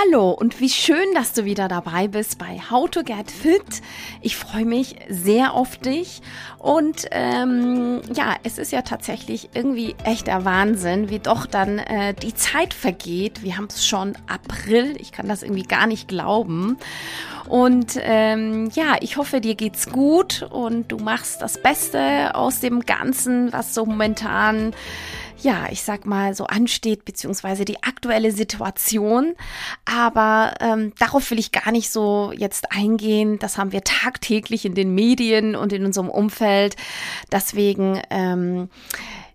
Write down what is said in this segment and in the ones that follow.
Hallo und wie schön, dass du wieder dabei bist bei How to Get Fit. Ich freue mich sehr auf dich und ähm, ja, es ist ja tatsächlich irgendwie echt der Wahnsinn, wie doch dann äh, die Zeit vergeht. Wir haben es schon April, ich kann das irgendwie gar nicht glauben. Und ähm, ja, ich hoffe, dir geht's gut und du machst das Beste aus dem Ganzen, was so momentan ja, ich sag mal, so ansteht, beziehungsweise die aktuelle Situation. Aber ähm, darauf will ich gar nicht so jetzt eingehen. Das haben wir tagtäglich in den Medien und in unserem Umfeld. Deswegen, ähm,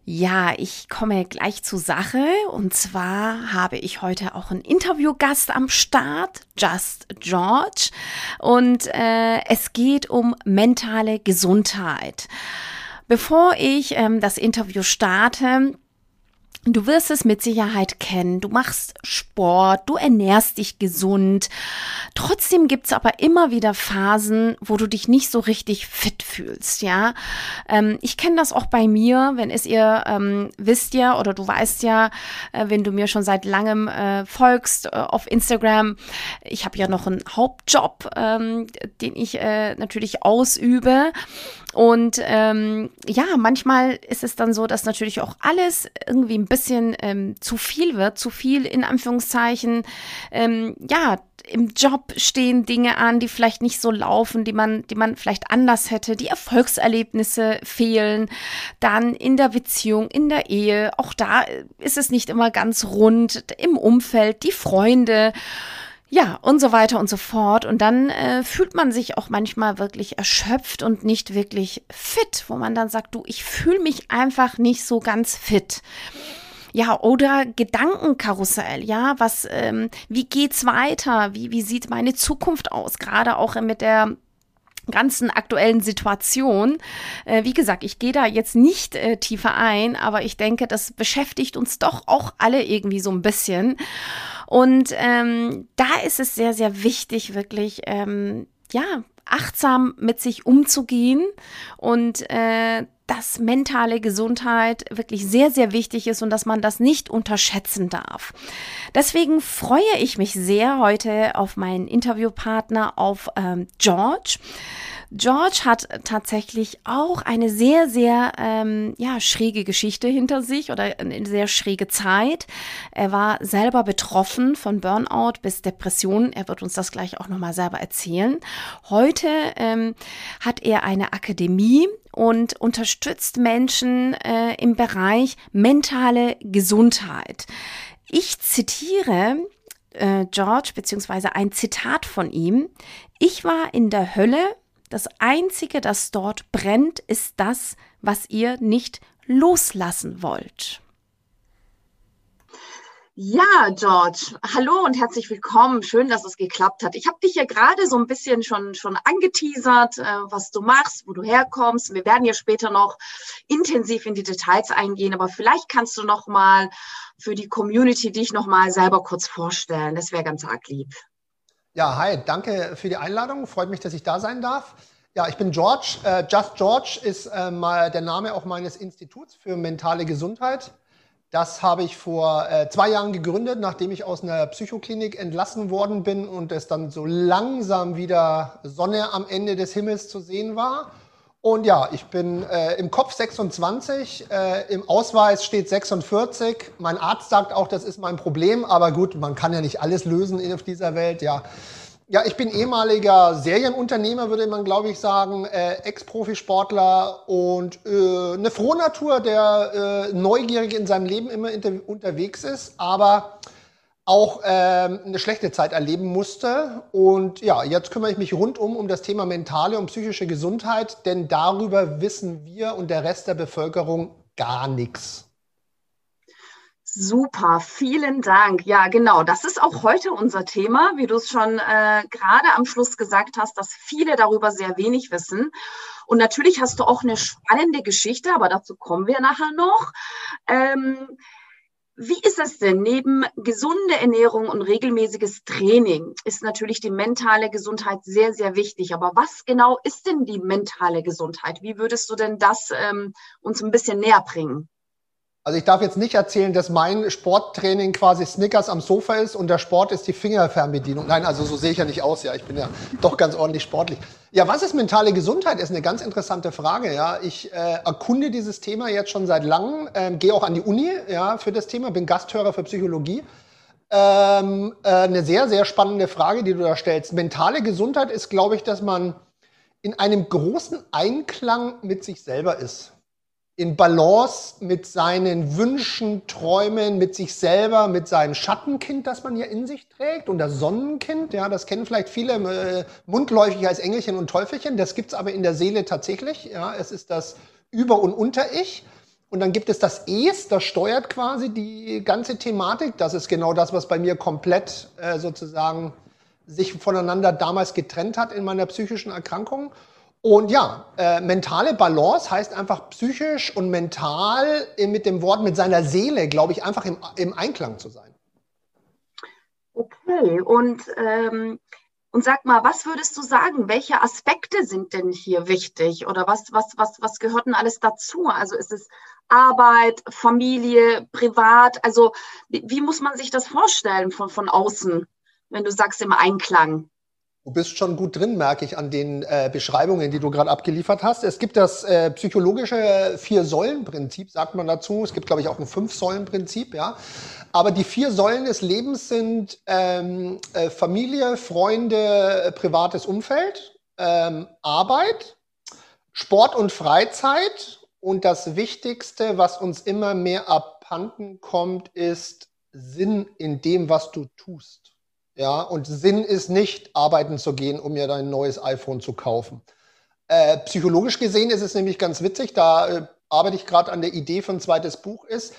ja, ich komme gleich zur Sache. Und zwar habe ich heute auch einen Interviewgast am Start, Just George. Und äh, es geht um mentale Gesundheit. Bevor ich ähm, das Interview starte, Du wirst es mit Sicherheit kennen. Du machst Sport, du ernährst dich gesund. Trotzdem gibt's aber immer wieder Phasen, wo du dich nicht so richtig fit fühlst, ja. Ähm, ich kenne das auch bei mir, wenn es ihr ähm, wisst ja oder du weißt ja, äh, wenn du mir schon seit langem äh, folgst äh, auf Instagram. Ich habe ja noch einen Hauptjob, ähm, den ich äh, natürlich ausübe. Und ähm, ja, manchmal ist es dann so, dass natürlich auch alles irgendwie ein bisschen ähm, zu viel wird, zu viel in Anführungszeichen. Ähm, ja, im Job stehen Dinge an, die vielleicht nicht so laufen, die man, die man vielleicht anders hätte. Die Erfolgserlebnisse fehlen. Dann in der Beziehung, in der Ehe. Auch da ist es nicht immer ganz rund. Im Umfeld, die Freunde. Ja, und so weiter und so fort. Und dann äh, fühlt man sich auch manchmal wirklich erschöpft und nicht wirklich fit, wo man dann sagt, du, ich fühle mich einfach nicht so ganz fit. Ja, oder Gedankenkarussell, ja, was, ähm, wie geht's weiter? Wie, wie sieht meine Zukunft aus? Gerade auch mit der ganzen aktuellen Situation. Äh, wie gesagt, ich gehe da jetzt nicht äh, tiefer ein, aber ich denke, das beschäftigt uns doch auch alle irgendwie so ein bisschen. Und ähm, da ist es sehr, sehr wichtig, wirklich, ähm, ja, achtsam mit sich umzugehen und äh, dass mentale Gesundheit wirklich sehr, sehr wichtig ist und dass man das nicht unterschätzen darf. Deswegen freue ich mich sehr heute auf meinen Interviewpartner, auf ähm, George. George hat tatsächlich auch eine sehr, sehr ähm, ja, schräge Geschichte hinter sich oder eine sehr schräge Zeit. Er war selber betroffen von Burnout bis Depressionen. Er wird uns das gleich auch nochmal selber erzählen. Heute ähm, hat er eine Akademie und unterstützt Menschen äh, im Bereich mentale Gesundheit. Ich zitiere äh, George beziehungsweise ein Zitat von ihm. Ich war in der Hölle das Einzige, das dort brennt, ist das, was ihr nicht loslassen wollt. Ja, George, hallo und herzlich willkommen. Schön, dass es geklappt hat. Ich habe dich ja gerade so ein bisschen schon, schon angeteasert, äh, was du machst, wo du herkommst. Wir werden ja später noch intensiv in die Details eingehen, aber vielleicht kannst du noch mal für die Community dich noch mal selber kurz vorstellen. Das wäre ganz arg lieb. Ja, hi, danke für die Einladung. Freut mich, dass ich da sein darf. Ja, ich bin George. Uh, Just George ist äh, mal der Name auch meines Instituts für mentale Gesundheit. Das habe ich vor äh, zwei Jahren gegründet, nachdem ich aus einer Psychoklinik entlassen worden bin und es dann so langsam wieder Sonne am Ende des Himmels zu sehen war. Und ja, ich bin äh, im Kopf 26, äh, im Ausweis steht 46. Mein Arzt sagt auch, das ist mein Problem, aber gut, man kann ja nicht alles lösen auf dieser Welt, ja. Ja, ich bin ehemaliger Serienunternehmer, würde man, glaube ich, sagen, äh, Ex-Profisportler und äh, eine Frohnatur, der äh, neugierig in seinem Leben immer unterwegs ist, aber auch ähm, eine schlechte Zeit erleben musste. Und ja, jetzt kümmere ich mich rundum um das Thema mentale und psychische Gesundheit, denn darüber wissen wir und der Rest der Bevölkerung gar nichts. Super, vielen Dank. Ja, genau. Das ist auch heute unser Thema, wie du es schon äh, gerade am Schluss gesagt hast, dass viele darüber sehr wenig wissen. Und natürlich hast du auch eine spannende Geschichte, aber dazu kommen wir nachher noch. Ähm, wie ist es denn? Neben gesunde Ernährung und regelmäßiges Training ist natürlich die mentale Gesundheit sehr, sehr wichtig. Aber was genau ist denn die mentale Gesundheit? Wie würdest du denn das ähm, uns ein bisschen näher bringen? Also ich darf jetzt nicht erzählen, dass mein Sporttraining quasi Snickers am Sofa ist und der Sport ist die Fingerfernbedienung. Nein, also so sehe ich ja nicht aus. Ja, ich bin ja doch ganz ordentlich sportlich. Ja, was ist mentale Gesundheit? Ist eine ganz interessante Frage. Ja, ich äh, erkunde dieses Thema jetzt schon seit langem. Ähm, Gehe auch an die Uni ja für das Thema. Bin Gasthörer für Psychologie. Ähm, äh, eine sehr sehr spannende Frage, die du da stellst. Mentale Gesundheit ist, glaube ich, dass man in einem großen Einklang mit sich selber ist in Balance mit seinen Wünschen, Träumen, mit sich selber, mit seinem Schattenkind, das man ja in sich trägt und das Sonnenkind, ja, das kennen vielleicht viele äh, mundläufig als Engelchen und Teufelchen, das gibt's aber in der Seele tatsächlich, ja, es ist das Über- und Unter-Ich. Und dann gibt es das Es, das steuert quasi die ganze Thematik. Das ist genau das, was bei mir komplett äh, sozusagen sich voneinander damals getrennt hat in meiner psychischen Erkrankung. Und ja, äh, mentale Balance heißt einfach psychisch und mental mit dem Wort, mit seiner Seele, glaube ich, einfach im, im Einklang zu sein. Okay, und, ähm, und sag mal, was würdest du sagen? Welche Aspekte sind denn hier wichtig? Oder was, was, was, was gehört denn alles dazu? Also ist es Arbeit, Familie, privat? Also wie, wie muss man sich das vorstellen von, von außen, wenn du sagst im Einklang? Du bist schon gut drin, merke ich an den äh, Beschreibungen, die du gerade abgeliefert hast. Es gibt das äh, psychologische Vier-Säulen-Prinzip, sagt man dazu. Es gibt, glaube ich, auch ein Fünf-Säulen-Prinzip, ja. Aber die vier Säulen des Lebens sind ähm, äh, Familie, Freunde, äh, privates Umfeld, ähm, Arbeit, Sport und Freizeit. Und das Wichtigste, was uns immer mehr abhanden kommt, ist Sinn in dem, was du tust. Ja, und Sinn ist nicht, arbeiten zu gehen, um mir dein neues iPhone zu kaufen. Äh, psychologisch gesehen ist es nämlich ganz witzig, da äh, arbeite ich gerade an der Idee für ein zweites Buch, ist,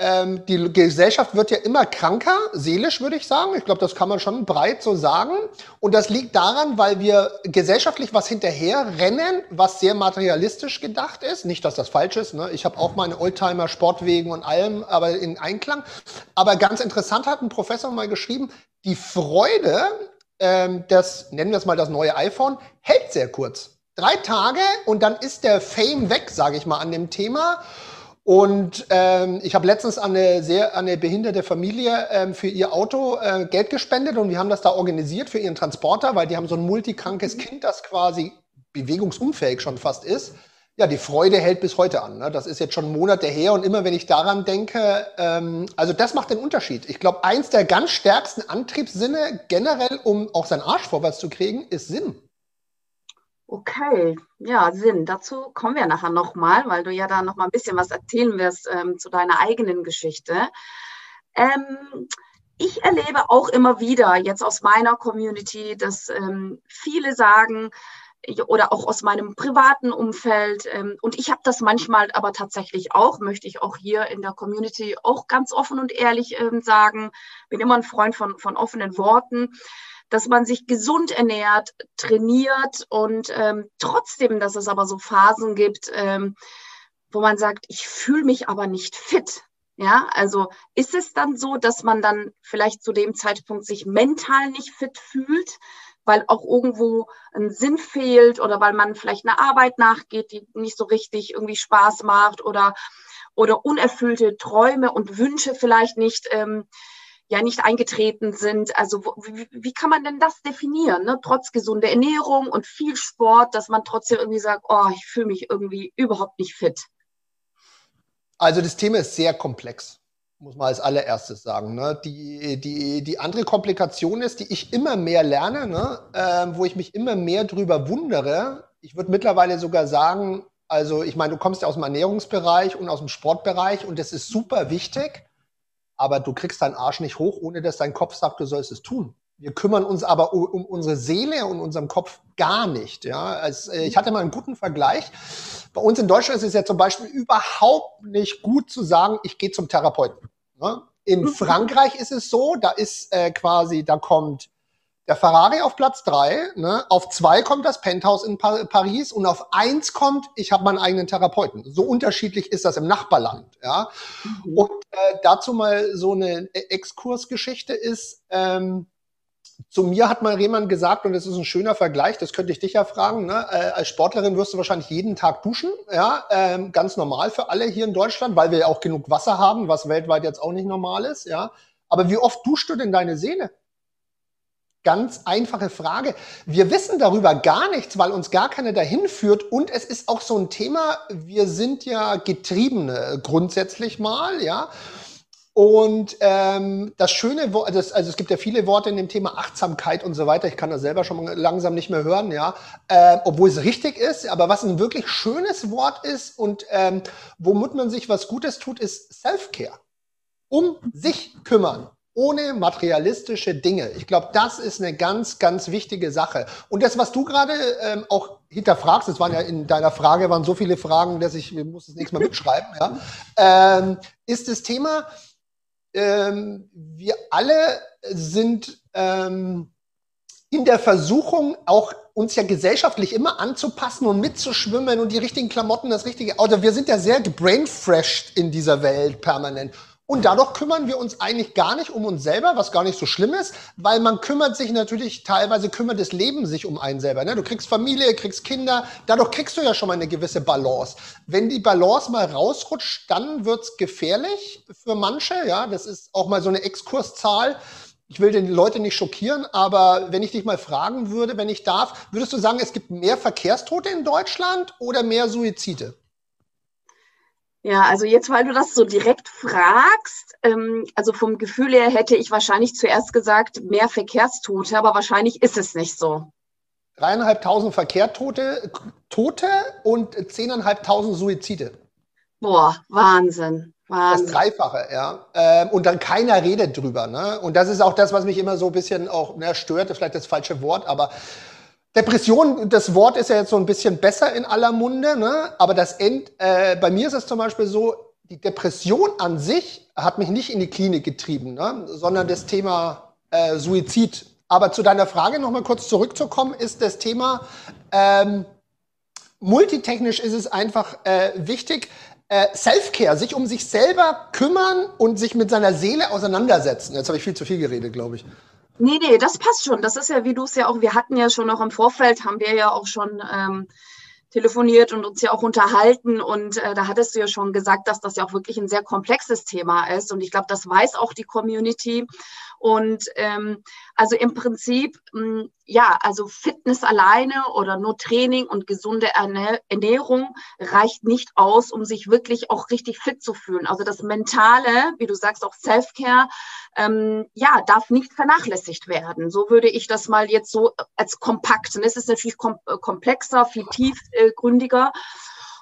ähm, die Gesellschaft wird ja immer kranker, seelisch würde ich sagen. Ich glaube, das kann man schon breit so sagen. Und das liegt daran, weil wir gesellschaftlich was hinterher rennen, was sehr materialistisch gedacht ist. Nicht, dass das falsch ist. Ne? Ich habe auch meine Oldtimer, Sportwegen und allem, aber in Einklang. Aber ganz interessant hat ein Professor mal geschrieben, die Freude, ähm, das nennen wir es mal das neue iPhone, hält sehr kurz. Drei Tage und dann ist der Fame weg, sage ich mal, an dem Thema. Und ähm, ich habe letztens an eine sehr an eine behinderte Familie ähm, für ihr Auto äh, Geld gespendet und wir haben das da organisiert für ihren Transporter, weil die haben so ein multikrankes Kind, das quasi bewegungsunfähig schon fast ist. Ja, die Freude hält bis heute an. Ne? Das ist jetzt schon Monate her und immer wenn ich daran denke, ähm, also das macht den Unterschied. Ich glaube, eins der ganz stärksten Antriebssinne generell, um auch seinen Arsch vorwärts zu kriegen, ist Sinn. Okay, ja, Sinn. Dazu kommen wir nachher nochmal, weil du ja da nochmal ein bisschen was erzählen wirst ähm, zu deiner eigenen Geschichte. Ähm, ich erlebe auch immer wieder jetzt aus meiner Community, dass ähm, viele sagen, oder auch aus meinem privaten Umfeld. Ähm, und ich habe das manchmal aber tatsächlich auch, möchte ich auch hier in der Community auch ganz offen und ehrlich ähm, sagen, bin immer ein Freund von, von offenen Worten dass man sich gesund ernährt, trainiert und ähm, trotzdem, dass es aber so Phasen gibt, ähm, wo man sagt, ich fühle mich aber nicht fit. Ja, also ist es dann so, dass man dann vielleicht zu dem Zeitpunkt sich mental nicht fit fühlt, weil auch irgendwo ein Sinn fehlt oder weil man vielleicht eine Arbeit nachgeht, die nicht so richtig irgendwie Spaß macht oder, oder unerfüllte Träume und Wünsche vielleicht nicht ähm, ja nicht eingetreten sind. Also wie, wie kann man denn das definieren, ne? trotz gesunder Ernährung und viel Sport, dass man trotzdem irgendwie sagt, oh, ich fühle mich irgendwie überhaupt nicht fit? Also das Thema ist sehr komplex, muss man als allererstes sagen. Ne? Die, die, die andere Komplikation ist, die ich immer mehr lerne, ne? äh, wo ich mich immer mehr drüber wundere. Ich würde mittlerweile sogar sagen, also ich meine, du kommst ja aus dem Ernährungsbereich und aus dem Sportbereich und das ist super wichtig aber du kriegst deinen Arsch nicht hoch, ohne dass dein Kopf sagt, du sollst es tun. Wir kümmern uns aber um, unsere Seele und unseren Kopf gar nicht. Ja, also, ich hatte mal einen guten Vergleich. Bei uns in Deutschland ist es ja zum Beispiel überhaupt nicht gut zu sagen, ich gehe zum Therapeuten. Ne? In mhm. Frankreich ist es so, da ist äh, quasi, da kommt der Ferrari auf Platz drei, ne? auf zwei kommt das Penthouse in pa Paris und auf eins kommt, ich habe meinen eigenen Therapeuten. So unterschiedlich ist das im Nachbarland. Ja? Mhm. Und äh, dazu mal so eine Exkursgeschichte ist, ähm, zu mir hat mal jemand gesagt, und das ist ein schöner Vergleich, das könnte ich dich ja fragen, ne? äh, als Sportlerin wirst du wahrscheinlich jeden Tag duschen, ja, ähm, ganz normal für alle hier in Deutschland, weil wir ja auch genug Wasser haben, was weltweit jetzt auch nicht normal ist, ja. Aber wie oft duschst du denn deine Seele? Ganz einfache Frage. Wir wissen darüber gar nichts, weil uns gar keiner dahin führt. Und es ist auch so ein Thema, wir sind ja Getriebene grundsätzlich mal, ja. Und ähm, das schöne Wort, also es gibt ja viele Worte in dem Thema Achtsamkeit und so weiter. Ich kann das selber schon langsam nicht mehr hören, ja, äh, obwohl es richtig ist. Aber was ein wirklich schönes Wort ist und ähm, womit man sich was Gutes tut, ist Self-Care. Um sich kümmern ohne materialistische Dinge. Ich glaube, das ist eine ganz, ganz wichtige Sache. Und das, was du gerade ähm, auch hinterfragst, das waren ja in deiner Frage waren so viele Fragen, dass ich, ich muss das nächste Mal mitschreiben, ja, ähm, ist das Thema, ähm, wir alle sind ähm, in der Versuchung, auch uns ja gesellschaftlich immer anzupassen und mitzuschwimmen und die richtigen Klamotten, das richtige Auto. Wir sind ja sehr gebrainfreshed in dieser Welt permanent. Und dadurch kümmern wir uns eigentlich gar nicht um uns selber, was gar nicht so schlimm ist, weil man kümmert sich natürlich, teilweise kümmert das Leben sich um einen selber. Ne? Du kriegst Familie, kriegst Kinder, dadurch kriegst du ja schon mal eine gewisse Balance. Wenn die Balance mal rausrutscht, dann wird's gefährlich für manche. Ja, das ist auch mal so eine Exkurszahl. Ich will die Leute nicht schockieren, aber wenn ich dich mal fragen würde, wenn ich darf, würdest du sagen, es gibt mehr Verkehrstote in Deutschland oder mehr Suizide? Ja, also jetzt, weil du das so direkt fragst, ähm, also vom Gefühl her hätte ich wahrscheinlich zuerst gesagt, mehr Verkehrstote, aber wahrscheinlich ist es nicht so. Dreieinhalbtausend Verkehrstote Tote und zehneinhalbtausend Suizide. Boah, Wahnsinn. Wahnsinn. Das Dreifache, ja. Ähm, und dann keiner redet drüber. Ne? Und das ist auch das, was mich immer so ein bisschen auch ne, stört, vielleicht das falsche Wort, aber Depression, das Wort ist ja jetzt so ein bisschen besser in aller Munde, ne? aber das End, äh, bei mir ist es zum Beispiel so, die Depression an sich hat mich nicht in die Klinik getrieben, ne? sondern das Thema äh, Suizid. Aber zu deiner Frage nochmal kurz zurückzukommen, ist das Thema, ähm, multitechnisch ist es einfach äh, wichtig, äh, Self-Care, sich um sich selber kümmern und sich mit seiner Seele auseinandersetzen. Jetzt habe ich viel zu viel geredet, glaube ich. Nee, nee, das passt schon. Das ist ja, wie du es ja auch, wir hatten ja schon auch im Vorfeld, haben wir ja auch schon ähm, telefoniert und uns ja auch unterhalten. Und äh, da hattest du ja schon gesagt, dass das ja auch wirklich ein sehr komplexes Thema ist. Und ich glaube, das weiß auch die Community. Und ähm, also im Prinzip, mh, hm, ja, also Fitness alleine oder nur Training und gesunde Ernährung reicht nicht aus, um sich wirklich auch richtig fit zu fühlen. Also das Mentale, wie du sagst, auch Self-Care, ähm, ja, darf nicht vernachlässigt werden. So würde ich das mal jetzt so als kompakt. Und es ist natürlich kom komplexer, viel tiefgründiger.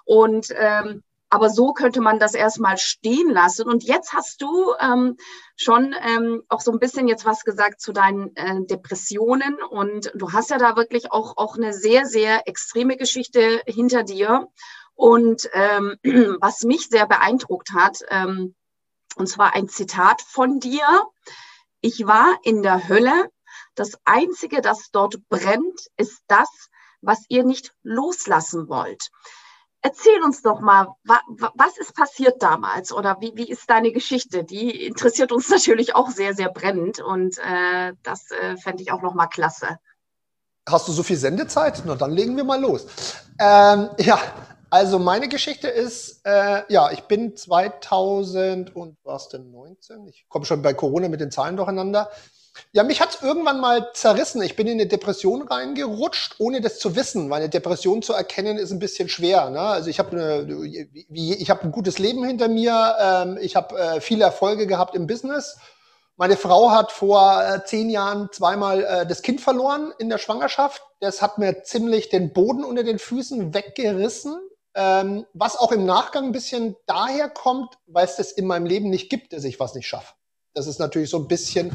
Und ähm, aber so könnte man das erstmal stehen lassen. Und jetzt hast du ähm, schon ähm, auch so ein bisschen jetzt was gesagt zu deinen äh, Depressionen. Und du hast ja da wirklich auch, auch eine sehr, sehr extreme Geschichte hinter dir. Und ähm, was mich sehr beeindruckt hat, ähm, und zwar ein Zitat von dir. Ich war in der Hölle. Das Einzige, das dort brennt, ist das, was ihr nicht loslassen wollt. Erzähl uns doch mal, was ist passiert damals oder wie, wie ist deine Geschichte? Die interessiert uns natürlich auch sehr, sehr brennend und äh, das äh, fände ich auch noch mal klasse. Hast du so viel Sendezeit? Na, dann legen wir mal los. Ähm, ja, also meine Geschichte ist, äh, ja, ich bin 2000 und was denn 19? Ich komme schon bei Corona mit den Zahlen durcheinander. Ja, mich hat es irgendwann mal zerrissen. Ich bin in eine Depression reingerutscht, ohne das zu wissen. Meine Depression zu erkennen ist ein bisschen schwer. Ne? Also ich habe ich hab ein gutes Leben hinter mir. Ähm, ich habe äh, viele Erfolge gehabt im Business. Meine Frau hat vor äh, zehn Jahren zweimal äh, das Kind verloren in der Schwangerschaft. Das hat mir ziemlich den Boden unter den Füßen weggerissen. Ähm, was auch im Nachgang ein bisschen daher kommt, weil es das in meinem Leben nicht gibt, dass ich was nicht schaffe. Das ist natürlich so ein bisschen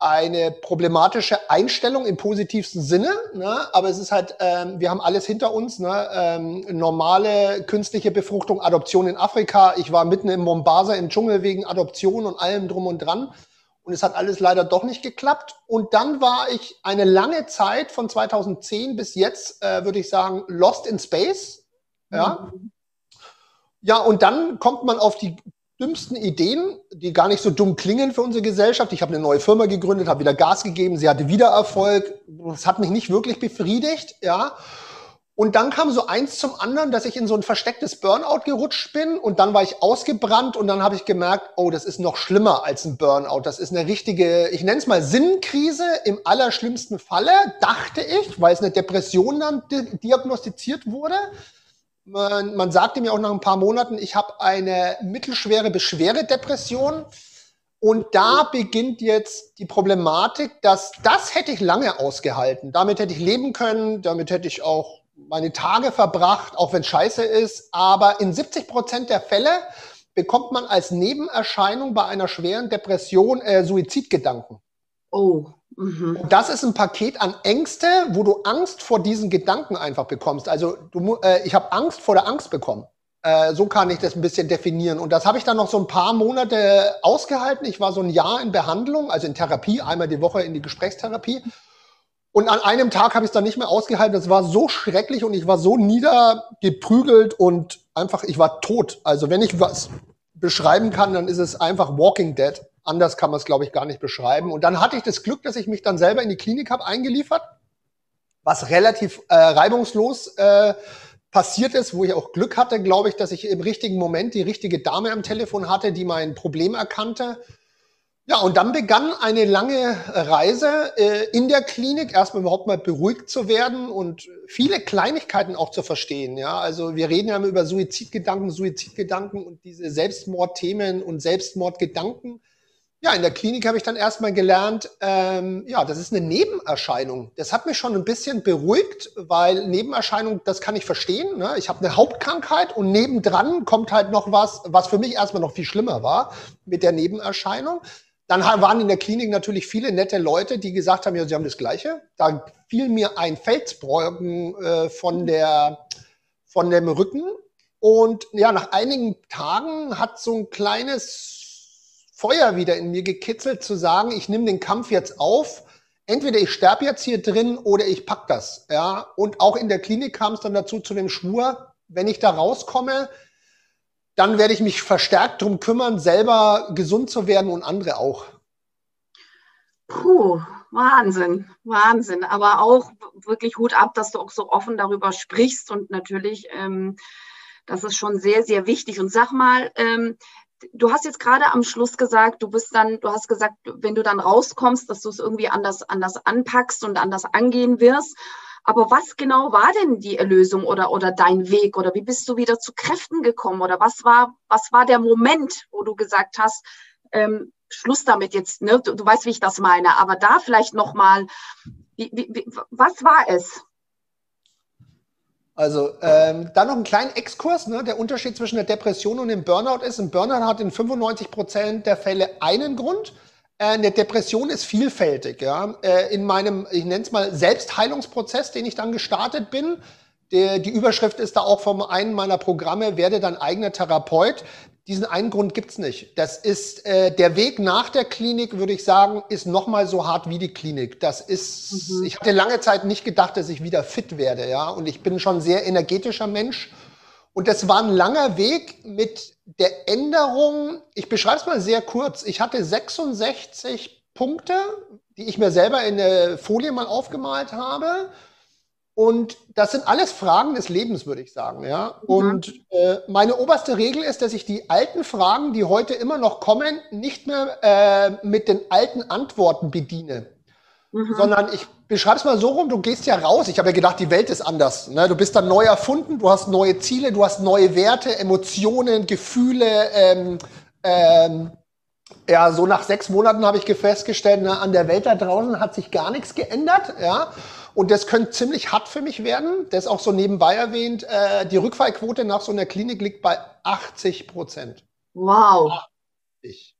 eine problematische Einstellung im positivsten Sinne, ne? aber es ist halt, ähm, wir haben alles hinter uns, ne? ähm, normale künstliche Befruchtung, Adoption in Afrika. Ich war mitten im Mombasa im Dschungel wegen Adoption und allem drum und dran. Und es hat alles leider doch nicht geklappt. Und dann war ich eine lange Zeit von 2010 bis jetzt, äh, würde ich sagen, lost in space. Ja. Mhm. Ja, und dann kommt man auf die dümmsten Ideen, die gar nicht so dumm klingen für unsere Gesellschaft. Ich habe eine neue Firma gegründet, habe wieder Gas gegeben, sie hatte wieder Erfolg. Das hat mich nicht wirklich befriedigt, ja. Und dann kam so eins zum anderen, dass ich in so ein verstecktes Burnout gerutscht bin und dann war ich ausgebrannt und dann habe ich gemerkt, oh, das ist noch schlimmer als ein Burnout. Das ist eine richtige, ich nenne es mal Sinnkrise im allerschlimmsten Falle, dachte ich, weil es eine Depression dann diagnostiziert wurde. Man, man sagte mir auch nach ein paar Monaten, ich habe eine mittelschwere Depression. Und da beginnt jetzt die Problematik, dass das hätte ich lange ausgehalten. Damit hätte ich leben können, damit hätte ich auch meine Tage verbracht, auch wenn scheiße ist. Aber in 70 Prozent der Fälle bekommt man als Nebenerscheinung bei einer schweren Depression äh, Suizidgedanken. Oh. Mhm. Das ist ein Paket an Ängste, wo du Angst vor diesen Gedanken einfach bekommst. Also du, äh, ich habe Angst vor der Angst bekommen. Äh, so kann ich das ein bisschen definieren. Und das habe ich dann noch so ein paar Monate ausgehalten. Ich war so ein Jahr in Behandlung, also in Therapie, einmal die Woche in die Gesprächstherapie. Und an einem Tag habe ich es dann nicht mehr ausgehalten. Das war so schrecklich und ich war so niedergeprügelt und einfach, ich war tot. Also wenn ich was beschreiben kann, dann ist es einfach Walking Dead. Anders kann man es, glaube ich, gar nicht beschreiben. Und dann hatte ich das Glück, dass ich mich dann selber in die Klinik habe eingeliefert, was relativ äh, reibungslos äh, passiert ist, wo ich auch Glück hatte, glaube ich, dass ich im richtigen Moment die richtige Dame am Telefon hatte, die mein Problem erkannte ja, und dann begann eine lange Reise äh, in der Klinik, erstmal überhaupt mal beruhigt zu werden und viele Kleinigkeiten auch zu verstehen. Ja, also wir reden ja immer über Suizidgedanken, Suizidgedanken und diese Selbstmordthemen und Selbstmordgedanken. Ja, in der Klinik habe ich dann erstmal gelernt, ähm, ja, das ist eine Nebenerscheinung. Das hat mich schon ein bisschen beruhigt, weil Nebenerscheinung, das kann ich verstehen. Ne? Ich habe eine Hauptkrankheit und nebendran kommt halt noch was, was für mich erstmal noch viel schlimmer war mit der Nebenerscheinung. Dann waren in der Klinik natürlich viele nette Leute, die gesagt haben, ja, sie haben das Gleiche. Da fiel mir ein Felsbrocken äh, von, der, von dem Rücken. Und ja, nach einigen Tagen hat so ein kleines Feuer wieder in mir gekitzelt, zu sagen, ich nehme den Kampf jetzt auf. Entweder ich sterbe jetzt hier drin oder ich pack das. Ja, und auch in der Klinik kam es dann dazu zu dem Schwur, wenn ich da rauskomme, dann werde ich mich verstärkt darum kümmern, selber gesund zu werden und andere auch. Puh, Wahnsinn, Wahnsinn. Aber auch wirklich Hut ab, dass du auch so offen darüber sprichst und natürlich, ähm, das ist schon sehr, sehr wichtig. Und sag mal, ähm, du hast jetzt gerade am Schluss gesagt, du bist dann, du hast gesagt, wenn du dann rauskommst, dass du es irgendwie anders, anders anpackst und anders angehen wirst. Aber was genau war denn die Erlösung oder, oder dein Weg? Oder wie bist du wieder zu Kräften gekommen? Oder was war, was war der Moment, wo du gesagt hast, ähm, Schluss damit jetzt, ne? Du, du, weißt, wie ich das meine. Aber da vielleicht nochmal, was war es? Also ähm, dann noch einen kleinen Exkurs. Ne? Der Unterschied zwischen der Depression und dem Burnout ist, ein Burnout hat in 95 Prozent der Fälle einen Grund. Äh, eine Depression ist vielfältig. Ja. Äh, in meinem, ich nenne es mal, Selbstheilungsprozess, den ich dann gestartet bin, die, die Überschrift ist da auch vom einen meiner Programme, werde dein eigener Therapeut. Diesen einen Grund gibt's nicht. Das ist äh, der Weg nach der Klinik, würde ich sagen, ist noch mal so hart wie die Klinik. Das ist, mhm. ich hatte lange Zeit nicht gedacht, dass ich wieder fit werde, ja. Und ich bin schon ein sehr energetischer Mensch und das war ein langer Weg mit der Änderung. Ich beschreibe es mal sehr kurz. Ich hatte 66 Punkte, die ich mir selber in der Folie mal aufgemalt habe. Und das sind alles Fragen des Lebens, würde ich sagen. Ja? Und äh, meine oberste Regel ist, dass ich die alten Fragen, die heute immer noch kommen, nicht mehr äh, mit den alten Antworten bediene. Mhm. Sondern ich beschreibe es mal so rum, du gehst ja raus. Ich habe ja gedacht, die Welt ist anders. Ne? Du bist dann neu erfunden, du hast neue Ziele, du hast neue Werte, Emotionen, Gefühle. Ähm, ähm, ja, so nach sechs Monaten habe ich festgestellt, na, an der Welt da draußen hat sich gar nichts geändert. Ja? Und das könnte ziemlich hart für mich werden. Das ist auch so nebenbei erwähnt. Äh, die Rückfallquote nach so einer Klinik liegt bei 80 Prozent. Wow. 80.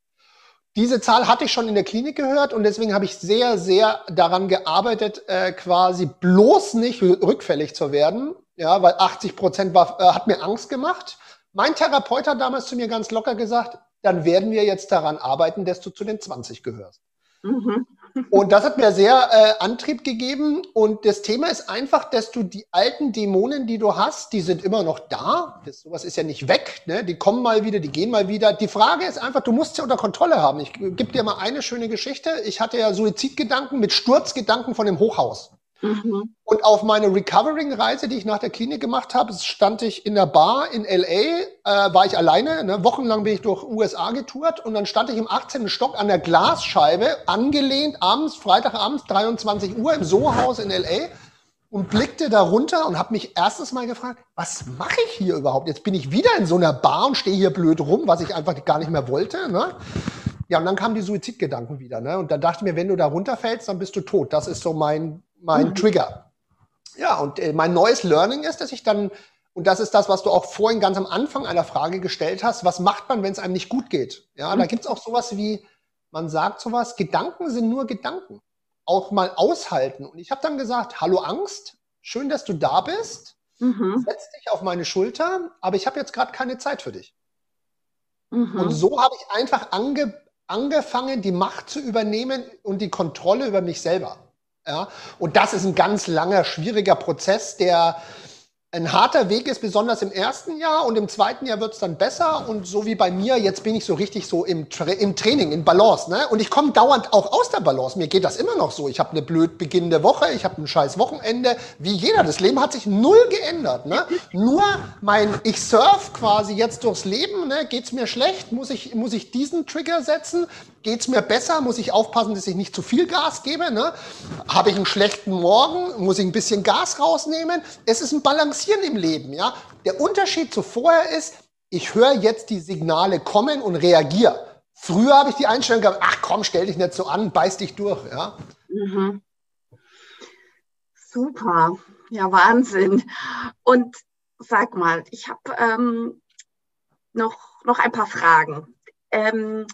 Diese Zahl hatte ich schon in der Klinik gehört und deswegen habe ich sehr, sehr daran gearbeitet, äh, quasi bloß nicht rückfällig zu werden. Ja, weil 80 Prozent war, äh, hat mir Angst gemacht. Mein Therapeut hat damals zu mir ganz locker gesagt, dann werden wir jetzt daran arbeiten, dass du zu den 20 gehörst. Mhm. Und das hat mir sehr äh, Antrieb gegeben. Und das Thema ist einfach, dass du die alten Dämonen, die du hast, die sind immer noch da. Das, sowas ist ja nicht weg. Ne? Die kommen mal wieder, die gehen mal wieder. Die Frage ist einfach, du musst sie unter Kontrolle haben. Ich gebe dir mal eine schöne Geschichte. Ich hatte ja Suizidgedanken mit Sturzgedanken von dem Hochhaus. Mhm. Und auf meine Recovering-Reise, die ich nach der Klinik gemacht habe, stand ich in der Bar in LA, äh, war ich alleine, ne? wochenlang bin ich durch USA getourt und dann stand ich im 18. Stock an der Glasscheibe, angelehnt abends, Freitagabends, 23 Uhr im Soho-Haus in LA und blickte da runter und habe mich erstes Mal gefragt, was mache ich hier überhaupt? Jetzt bin ich wieder in so einer Bar und stehe hier blöd rum, was ich einfach gar nicht mehr wollte. Ne? Ja, und dann kamen die Suizidgedanken wieder. Ne? Und dann dachte ich mir, wenn du da runterfällst, dann bist du tot. Das ist so mein mein mhm. Trigger. Ja, und äh, mein neues Learning ist, dass ich dann, und das ist das, was du auch vorhin ganz am Anfang einer Frage gestellt hast, was macht man, wenn es einem nicht gut geht? Ja, mhm. da gibt's auch sowas wie, man sagt sowas, Gedanken sind nur Gedanken. Auch mal aushalten. Und ich habe dann gesagt, hallo Angst, schön, dass du da bist. Mhm. Setz dich auf meine Schulter, aber ich habe jetzt gerade keine Zeit für dich. Mhm. Und so habe ich einfach ange, angefangen, die Macht zu übernehmen und die Kontrolle über mich selber. Ja? Und das ist ein ganz langer, schwieriger Prozess, der ein harter Weg ist, besonders im ersten Jahr und im zweiten Jahr wird es dann besser und so wie bei mir, jetzt bin ich so richtig so im, Tra im Training, in Balance. Ne? Und ich komme dauernd auch aus der Balance. Mir geht das immer noch so. Ich habe eine blöd beginnende Woche, ich habe ein scheiß Wochenende, wie jeder. Das Leben hat sich null geändert. Ne? Nur mein, ich surf quasi jetzt durchs Leben. Ne? Geht es mir schlecht, muss ich, muss ich diesen Trigger setzen. Geht es mir besser, muss ich aufpassen, dass ich nicht zu viel Gas gebe. Ne? Habe ich einen schlechten Morgen, muss ich ein bisschen Gas rausnehmen. Es ist ein Balance passieren im Leben. Ja? Der Unterschied zu vorher ist, ich höre jetzt die Signale kommen und reagiere. Früher habe ich die Einstellung gehabt, ach komm, stell dich nicht so an, beiß dich durch. Ja? Mhm. Super, ja Wahnsinn. Und sag mal, ich habe ähm, noch, noch ein paar Fragen. Ähm,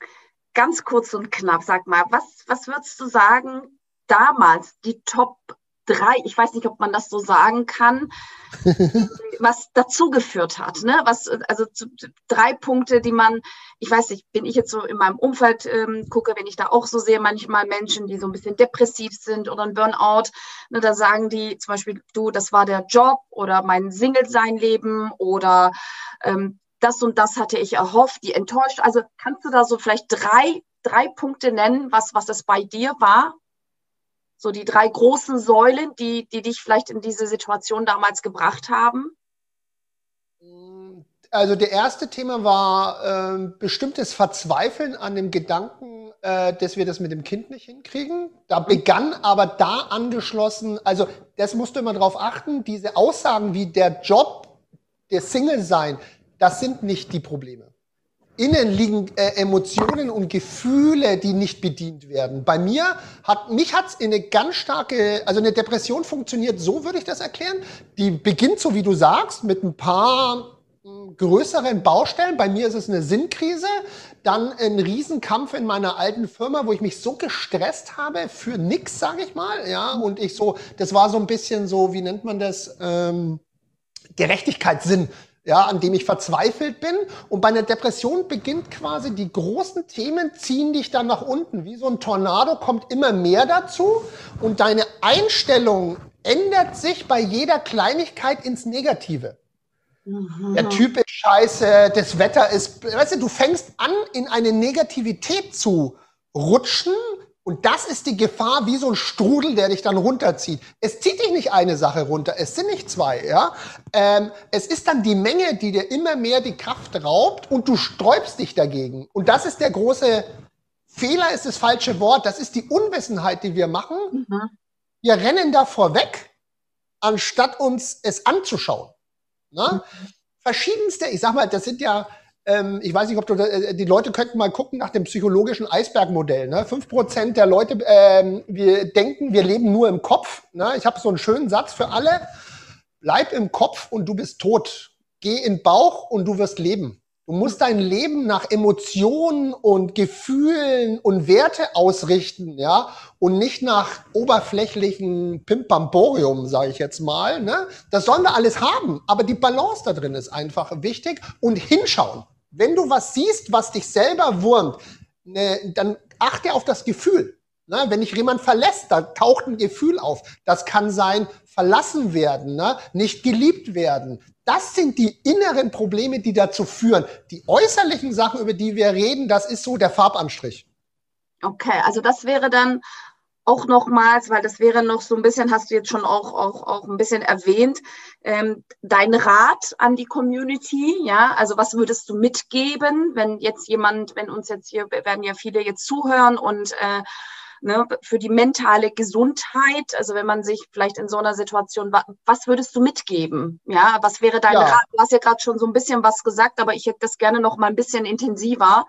ganz kurz und knapp, sag mal, was, was würdest du sagen, damals die Top drei, ich weiß nicht, ob man das so sagen kann, was dazu geführt hat. Ne? Was, also zu, drei Punkte, die man, ich weiß nicht, wenn ich jetzt so in meinem Umfeld ähm, gucke, wenn ich da auch so sehe, manchmal Menschen, die so ein bisschen depressiv sind oder ein Burnout, ne, da sagen die zum Beispiel, du, das war der Job oder mein Single-Sein-Leben oder ähm, das und das hatte ich erhofft, die enttäuscht. Also kannst du da so vielleicht drei, drei Punkte nennen, was, was es bei dir war? So die drei großen Säulen, die, die dich vielleicht in diese Situation damals gebracht haben? Also der erste Thema war äh, bestimmtes Verzweifeln an dem Gedanken, äh, dass wir das mit dem Kind nicht hinkriegen. Da mhm. begann aber da angeschlossen, also das musst du immer darauf achten, diese Aussagen wie der Job, der Single sein, das sind nicht die Probleme innen liegen äh, Emotionen und Gefühle, die nicht bedient werden. Bei mir hat mich hat's in eine ganz starke, also eine Depression funktioniert so, würde ich das erklären. Die beginnt so wie du sagst mit ein paar hm, größeren Baustellen. Bei mir ist es eine Sinnkrise, dann ein Riesenkampf in meiner alten Firma, wo ich mich so gestresst habe für nix, sage ich mal, ja. Und ich so, das war so ein bisschen so, wie nennt man das? Ähm, Gerechtigkeitssinn ja, an dem ich verzweifelt bin. Und bei einer Depression beginnt quasi, die großen Themen ziehen dich dann nach unten. Wie so ein Tornado kommt immer mehr dazu und deine Einstellung ändert sich bei jeder Kleinigkeit ins Negative. Mhm. Der Typ ist scheiße, das Wetter ist, weißt du, du fängst an, in eine Negativität zu rutschen, und das ist die Gefahr wie so ein Strudel, der dich dann runterzieht. Es zieht dich nicht eine Sache runter, es sind nicht zwei. Ja? Ähm, es ist dann die Menge, die dir immer mehr die Kraft raubt und du sträubst dich dagegen. Und das ist der große Fehler, ist das falsche Wort. Das ist die Unwissenheit, die wir machen. Mhm. Wir rennen davor weg, anstatt uns es anzuschauen. Ne? Mhm. Verschiedenste, ich sag mal, das sind ja ähm, ich weiß nicht, ob du, äh, die Leute könnten mal gucken nach dem psychologischen Eisbergmodell. Ne? Fünf Prozent der Leute, ähm, wir denken, wir leben nur im Kopf. Ne? Ich habe so einen schönen Satz für alle. Bleib im Kopf und du bist tot. Geh in Bauch und du wirst leben. Du musst dein Leben nach Emotionen und Gefühlen und Werte ausrichten, ja, und nicht nach oberflächlichen Pimpamborium, sage ich jetzt mal. Ne? Das sollen wir alles haben, aber die Balance da drin ist einfach wichtig und hinschauen. Wenn du was siehst, was dich selber wurmt, ne, dann achte auf das Gefühl. Ne? Wenn dich jemand verlässt, da taucht ein Gefühl auf. Das kann sein, verlassen werden, ne? nicht geliebt werden. Das sind die inneren Probleme, die dazu führen. Die äußerlichen Sachen, über die wir reden, das ist so der Farbanstrich. Okay, also das wäre dann auch nochmals, weil das wäre noch so ein bisschen, hast du jetzt schon auch, auch, auch ein bisschen erwähnt, ähm, dein Rat an die Community, ja, also was würdest du mitgeben, wenn jetzt jemand, wenn uns jetzt hier, werden ja viele jetzt zuhören und äh, ne, für die mentale Gesundheit, also wenn man sich vielleicht in so einer Situation, was würdest du mitgeben? Ja, was wäre dein ja. Rat? Du hast ja gerade schon so ein bisschen was gesagt, aber ich hätte das gerne noch mal ein bisschen intensiver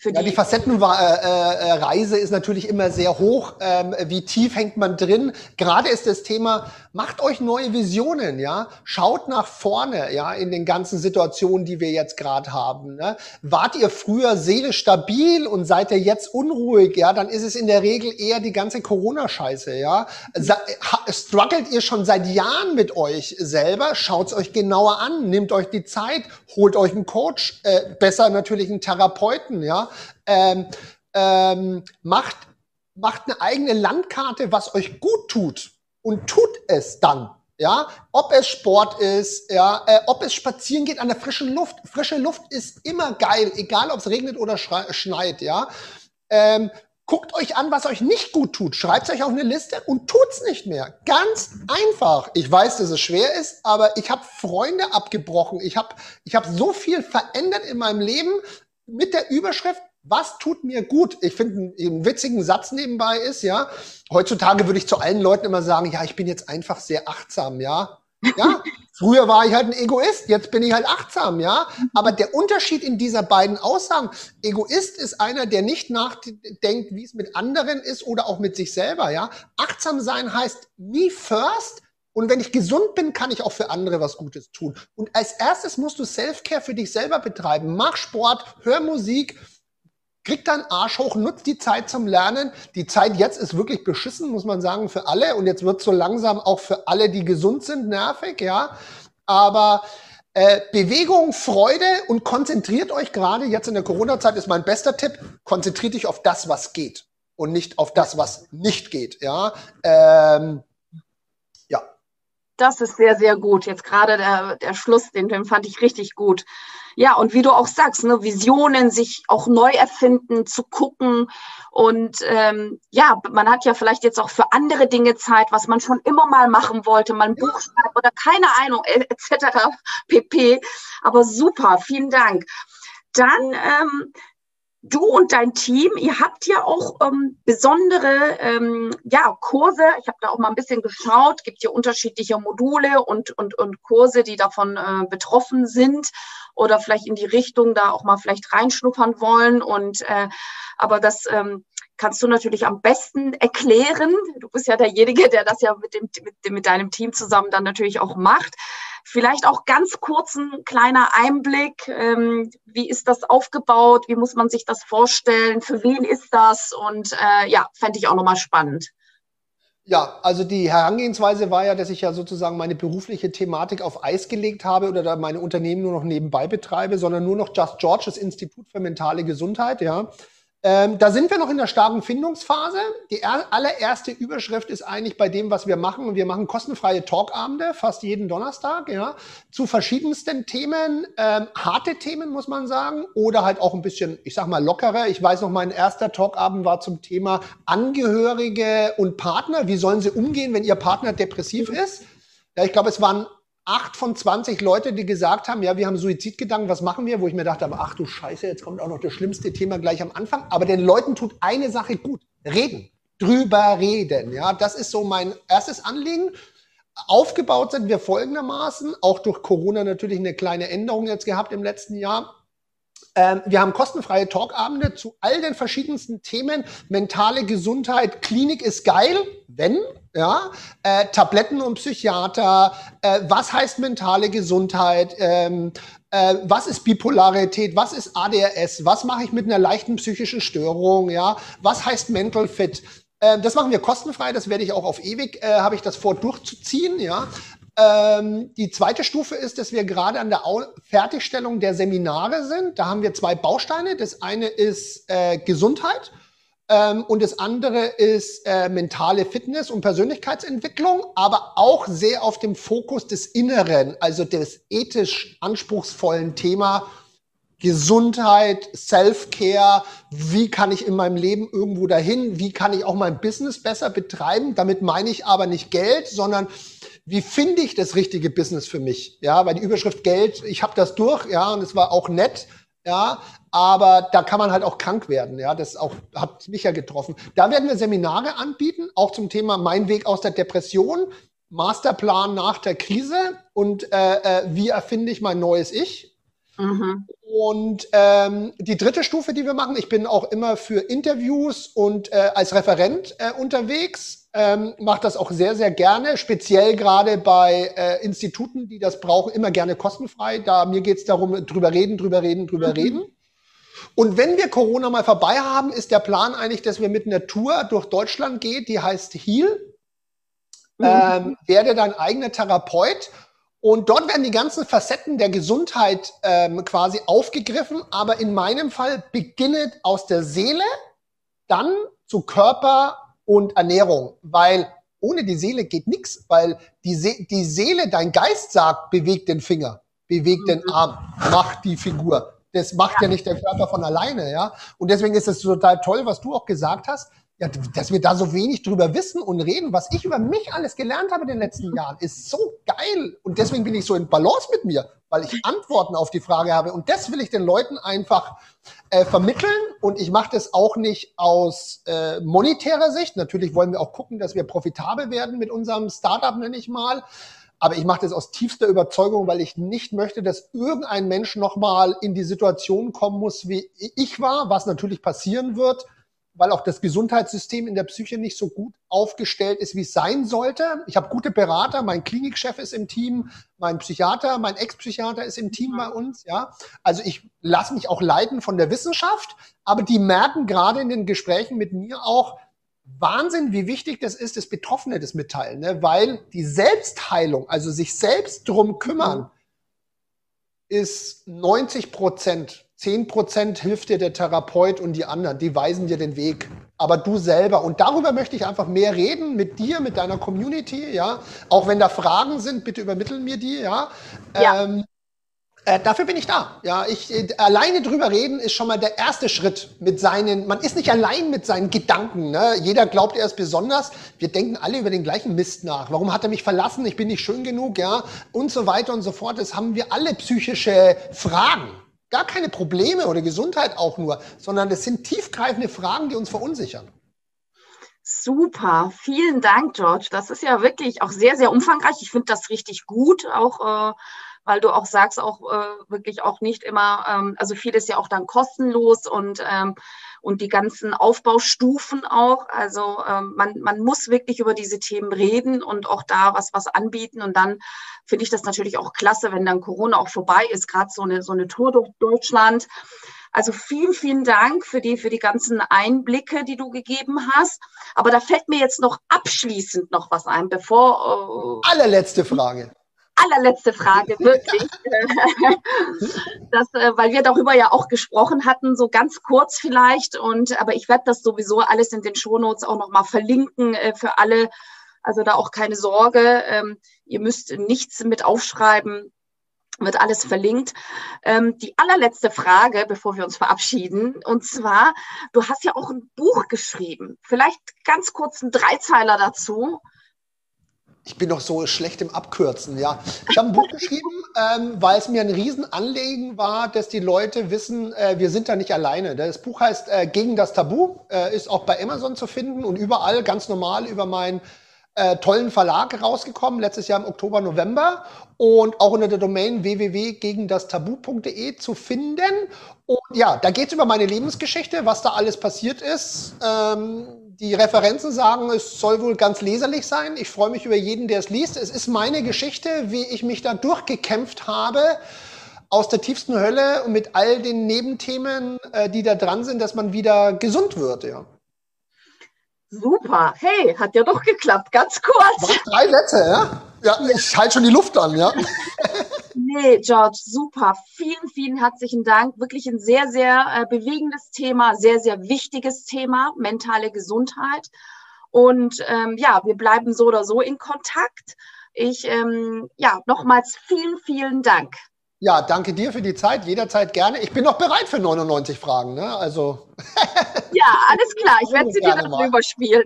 für ja, die, die Facettenreise ist natürlich immer sehr hoch. Ähm, wie tief hängt man drin? Gerade ist das Thema, macht euch neue Visionen, ja. Schaut nach vorne, ja, in den ganzen Situationen, die wir jetzt gerade haben. Ne? Wart ihr früher seelisch stabil und seid ihr jetzt unruhig, ja, dann ist es in der Regel eher die ganze Corona-Scheiße, ja. Struggelt ihr schon seit Jahren mit euch selber? Schaut's euch genauer an, nehmt euch die Zeit, holt euch einen Coach, äh, besser natürlich einen Therapeuten, ja ähm, ähm, macht, macht eine eigene Landkarte, was euch gut tut und tut es dann. Ja, ob es Sport ist, ja, äh, ob es spazieren geht an der frischen Luft. Frische Luft ist immer geil, egal ob es regnet oder schneit, ja. Ähm, guckt euch an, was euch nicht gut tut. Schreibt euch auf eine Liste und tut's nicht mehr. Ganz einfach. Ich weiß, dass es schwer ist, aber ich habe Freunde abgebrochen. Ich habe ich hab so viel verändert in meinem Leben, mit der Überschrift, was tut mir gut? Ich finde, einen witzigen Satz nebenbei ist, ja, heutzutage würde ich zu allen Leuten immer sagen, ja, ich bin jetzt einfach sehr achtsam, ja. Ja, früher war ich halt ein Egoist, jetzt bin ich halt achtsam, ja. Aber der Unterschied in dieser beiden Aussagen, Egoist ist einer, der nicht nachdenkt, wie es mit anderen ist oder auch mit sich selber, ja. Achtsam sein heißt me first, und wenn ich gesund bin, kann ich auch für andere was Gutes tun. Und als erstes musst du Self-Care für dich selber betreiben. Mach Sport, hör Musik, krieg deinen Arsch hoch, nutz die Zeit zum Lernen. Die Zeit jetzt ist wirklich beschissen, muss man sagen, für alle. Und jetzt wird so langsam auch für alle, die gesund sind, nervig, ja. Aber äh, Bewegung, Freude und konzentriert euch gerade jetzt in der Corona-Zeit ist mein bester Tipp. Konzentriert dich auf das, was geht und nicht auf das, was nicht geht, ja. Ähm, das ist sehr, sehr gut. Jetzt gerade der, der Schluss, den, den fand ich richtig gut. Ja, und wie du auch sagst, ne, Visionen, sich auch neu erfinden, zu gucken. Und ähm, ja, man hat ja vielleicht jetzt auch für andere Dinge Zeit, was man schon immer mal machen wollte, mal ein Buch schreiben oder keine Ahnung, etc. pp. Aber super, vielen Dank. Dann ähm, du und dein Team, ihr habt ja auch ähm, besondere ähm, ja, Kurse. Ich habe da auch mal ein bisschen geschaut. Gibt ja unterschiedliche Module und, und, und Kurse, die davon äh, betroffen sind oder vielleicht in die Richtung da auch mal vielleicht reinschnuppern wollen. Und äh, aber das ähm, kannst du natürlich am besten erklären. Du bist ja derjenige, der das ja mit, dem, mit, mit deinem Team zusammen dann natürlich auch macht. Vielleicht auch ganz kurz ein kleiner Einblick. Ähm, wie ist das aufgebaut? Wie muss man sich das vorstellen? Für wen ist das? Und äh, ja, fände ich auch nochmal spannend. Ja, also die Herangehensweise war ja, dass ich ja sozusagen meine berufliche Thematik auf Eis gelegt habe oder da meine Unternehmen nur noch nebenbei betreibe, sondern nur noch Just George, das Institut für mentale Gesundheit, ja. Ähm, da sind wir noch in der starken Findungsphase. Die allererste Überschrift ist eigentlich bei dem, was wir machen. Wir machen kostenfreie Talkabende, fast jeden Donnerstag, ja, zu verschiedensten Themen, ähm, harte Themen, muss man sagen, oder halt auch ein bisschen, ich sag mal, lockerer. Ich weiß noch, mein erster Talkabend war zum Thema Angehörige und Partner. Wie sollen sie umgehen, wenn ihr Partner depressiv ist? Ja, ich glaube, es waren acht von 20 Leute, die gesagt haben, ja, wir haben Suizidgedanken, was machen wir? Wo ich mir dachte, ach du Scheiße, jetzt kommt auch noch das schlimmste Thema gleich am Anfang. Aber den Leuten tut eine Sache gut. Reden. Drüber reden. Ja, das ist so mein erstes Anliegen. Aufgebaut sind wir folgendermaßen, auch durch Corona natürlich eine kleine Änderung jetzt gehabt im letzten Jahr. Ähm, wir haben kostenfreie Talkabende zu all den verschiedensten Themen. Mentale Gesundheit, Klinik ist geil, wenn, ja, äh, Tabletten und Psychiater, äh, was heißt mentale Gesundheit, ähm, äh, was ist Bipolarität, was ist ADHS, was mache ich mit einer leichten psychischen Störung, ja, was heißt Mental Fit. Äh, das machen wir kostenfrei, das werde ich auch auf ewig, äh, habe ich das vor durchzuziehen, ja. Ähm, die zweite Stufe ist, dass wir gerade an der Fertigstellung der Seminare sind. Da haben wir zwei Bausteine. Das eine ist äh, Gesundheit Ähm, und das andere ist äh, mentale Fitness und Persönlichkeitsentwicklung, aber auch sehr auf dem Fokus des Inneren, also des ethisch anspruchsvollen Thema Gesundheit, Self-Care, wie kann ich in meinem Leben irgendwo dahin, wie kann ich auch mein Business besser betreiben. Damit meine ich aber nicht Geld, sondern wie finde ich das richtige Business für mich? Ja, weil die Überschrift Geld, ich habe das durch, ja, und es war auch nett, ja, aber da kann man halt auch krank werden, ja, das auch hat mich ja getroffen. Da werden wir Seminare anbieten, auch zum Thema Mein Weg aus der Depression, Masterplan nach der Krise und äh, äh, wie erfinde ich mein neues Ich. Mhm. Und ähm, die dritte Stufe, die wir machen, ich bin auch immer für Interviews und äh, als Referent äh, unterwegs, ähm, mache das auch sehr, sehr gerne, speziell gerade bei äh, Instituten, die das brauchen, immer gerne kostenfrei. Da mir geht es darum, drüber reden, drüber reden, drüber mhm. reden. Und wenn wir Corona mal vorbei haben, ist der Plan eigentlich, dass wir mit einer Tour durch Deutschland gehen, die heißt Heal. Mhm. Ähm, werde dein eigener Therapeut und dort werden die ganzen Facetten der Gesundheit ähm, quasi aufgegriffen, aber in meinem Fall beginnet aus der Seele, dann zu Körper und Ernährung, weil ohne die Seele geht nichts, weil die, See die Seele, dein Geist sagt, bewegt den Finger, bewegt mhm. den Arm, macht die Figur. Das macht ja. ja nicht der Körper von alleine, ja. Und deswegen ist es total toll, was du auch gesagt hast ja, dass wir da so wenig drüber wissen und reden, was ich über mich alles gelernt habe in den letzten Jahren, ist so geil. Und deswegen bin ich so in Balance mit mir, weil ich Antworten auf die Frage habe. Und das will ich den Leuten einfach äh, vermitteln. Und ich mache das auch nicht aus äh, monetärer Sicht. Natürlich wollen wir auch gucken, dass wir profitabel werden mit unserem Startup, nenne ich mal. Aber ich mache das aus tiefster Überzeugung, weil ich nicht möchte, dass irgendein Mensch nochmal in die Situation kommen muss, wie ich war, was natürlich passieren wird weil auch das Gesundheitssystem in der Psyche nicht so gut aufgestellt ist, wie es sein sollte. Ich habe gute Berater, mein Klinikchef ist im Team, mein Psychiater, mein Ex-Psychiater ist im Team bei uns, ja. Also ich lasse mich auch leiten von der Wissenschaft, aber die merken gerade in den Gesprächen mit mir auch, Wahnsinn, wie wichtig das ist, das Betroffene das mitteilen, ne? weil die Selbstheilung, also sich selbst drum kümmern, ist 90 Prozent 10% hilft dir der Therapeut und die anderen, die weisen dir den Weg. Aber du selber. Und darüber möchte ich einfach mehr reden mit dir, mit deiner Community, ja. Auch wenn da Fragen sind, bitte übermitteln mir die, ja. ja. Ähm, äh, dafür bin ich da. Ja, ich äh, alleine drüber reden ist schon mal der erste Schritt mit seinen. Man ist nicht allein mit seinen Gedanken. Ne? Jeder glaubt, er ist besonders. Wir denken alle über den gleichen Mist nach. Warum hat er mich verlassen? Ich bin nicht schön genug, ja, und so weiter und so fort. Das haben wir alle psychische Fragen gar keine Probleme oder Gesundheit auch nur, sondern es sind tiefgreifende Fragen, die uns verunsichern. Super, vielen Dank, George. Das ist ja wirklich auch sehr, sehr umfangreich. Ich finde das richtig gut, auch äh, weil du auch sagst, auch äh, wirklich auch nicht immer, ähm, also vieles ja auch dann kostenlos und ähm, und die ganzen Aufbaustufen auch. Also ähm, man, man muss wirklich über diese Themen reden und auch da was, was anbieten. Und dann finde ich das natürlich auch klasse, wenn dann Corona auch vorbei ist, gerade so eine, so eine Tour durch Deutschland. Also vielen, vielen Dank für die, für die ganzen Einblicke, die du gegeben hast. Aber da fällt mir jetzt noch abschließend noch was ein, bevor. Äh, Allerletzte Frage allerletzte Frage, wirklich. das, äh, weil wir darüber ja auch gesprochen hatten, so ganz kurz vielleicht. Und aber ich werde das sowieso alles in den Shownotes auch nochmal verlinken äh, für alle. Also da auch keine Sorge. Ähm, ihr müsst nichts mit aufschreiben. Wird alles verlinkt. Ähm, die allerletzte Frage, bevor wir uns verabschieden, und zwar, du hast ja auch ein Buch geschrieben. Vielleicht ganz kurz ein Dreizeiler dazu ich bin doch so schlecht im Abkürzen, ja. Ich habe ein Buch geschrieben, ähm, weil es mir ein Riesenanliegen war, dass die Leute wissen, äh, wir sind da nicht alleine. Das Buch heißt äh, Gegen das Tabu, äh, ist auch bei Amazon zu finden und überall ganz normal über meinen äh, tollen Verlag rausgekommen, letztes Jahr im Oktober, November und auch unter der Domain www.gegendastabu.de zu finden. Und ja, da geht es über meine Lebensgeschichte, was da alles passiert ist. Ähm, die Referenzen sagen, es soll wohl ganz leserlich sein. Ich freue mich über jeden, der es liest. Es ist meine Geschichte, wie ich mich da durchgekämpft habe aus der tiefsten Hölle und mit all den Nebenthemen, äh, die da dran sind, dass man wieder gesund wird. Ja. Super. Hey, hat ja doch geklappt. Ganz kurz. Drei Sätze, ja? Ja, ich halte schon die Luft an, ja. Nee, George, super. Vielen, vielen herzlichen Dank. Wirklich ein sehr, sehr äh, bewegendes Thema, sehr, sehr wichtiges Thema, mentale Gesundheit. Und ähm, ja, wir bleiben so oder so in Kontakt. Ich, ähm, ja, nochmals vielen, vielen Dank. Ja, danke dir für die Zeit. Jederzeit gerne. Ich bin noch bereit für 99 Fragen. Ne? Also. ja, alles klar. Ich werde sie dir dann überspielen.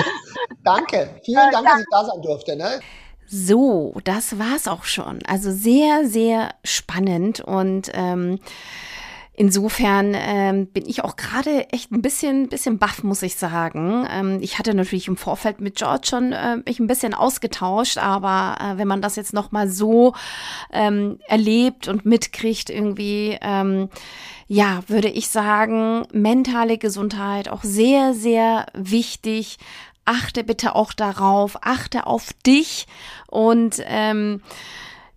danke. Vielen Dank, dass ich da sein durfte. Ne? So, das war's auch schon. Also sehr, sehr spannend und ähm, Insofern ähm, bin ich auch gerade echt ein bisschen, bisschen baff, muss ich sagen. Ähm, ich hatte natürlich im Vorfeld mit George schon äh, mich ein bisschen ausgetauscht, aber äh, wenn man das jetzt noch mal so ähm, erlebt und mitkriegt, irgendwie, ähm, ja, würde ich sagen, mentale Gesundheit auch sehr, sehr wichtig. Achte bitte auch darauf, achte auf dich und ähm,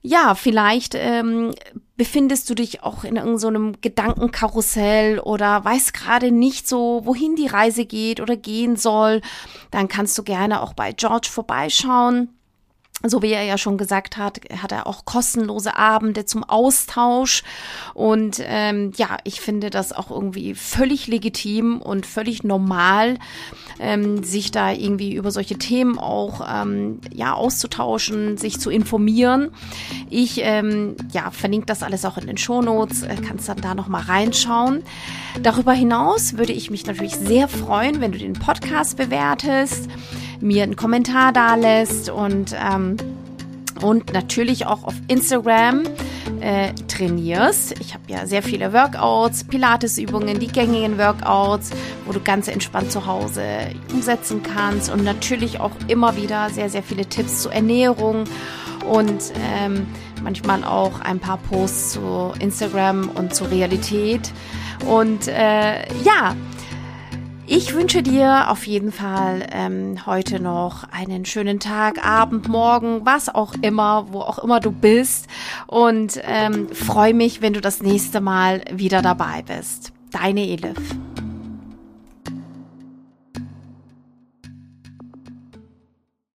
ja, vielleicht ähm, befindest du dich auch in irgendeinem so Gedankenkarussell oder weißt gerade nicht so, wohin die Reise geht oder gehen soll, dann kannst du gerne auch bei George vorbeischauen. So wie er ja schon gesagt hat, hat er auch kostenlose Abende zum Austausch. Und ähm, ja, ich finde das auch irgendwie völlig legitim und völlig normal, ähm, sich da irgendwie über solche Themen auch ähm, ja auszutauschen, sich zu informieren. Ich ähm, ja verlinke das alles auch in den Shownotes, äh, kannst dann da noch mal reinschauen. Darüber hinaus würde ich mich natürlich sehr freuen, wenn du den Podcast bewertest mir einen Kommentar da lässt und, ähm, und natürlich auch auf Instagram äh, trainierst. Ich habe ja sehr viele Workouts, Pilatesübungen, die gängigen Workouts, wo du ganz entspannt zu Hause umsetzen kannst und natürlich auch immer wieder sehr, sehr viele Tipps zur Ernährung und ähm, manchmal auch ein paar Posts zu Instagram und zur Realität. Und äh, ja, ich wünsche dir auf jeden Fall ähm, heute noch einen schönen Tag, Abend, Morgen, was auch immer, wo auch immer du bist. Und ähm, freue mich, wenn du das nächste Mal wieder dabei bist. Deine Elif.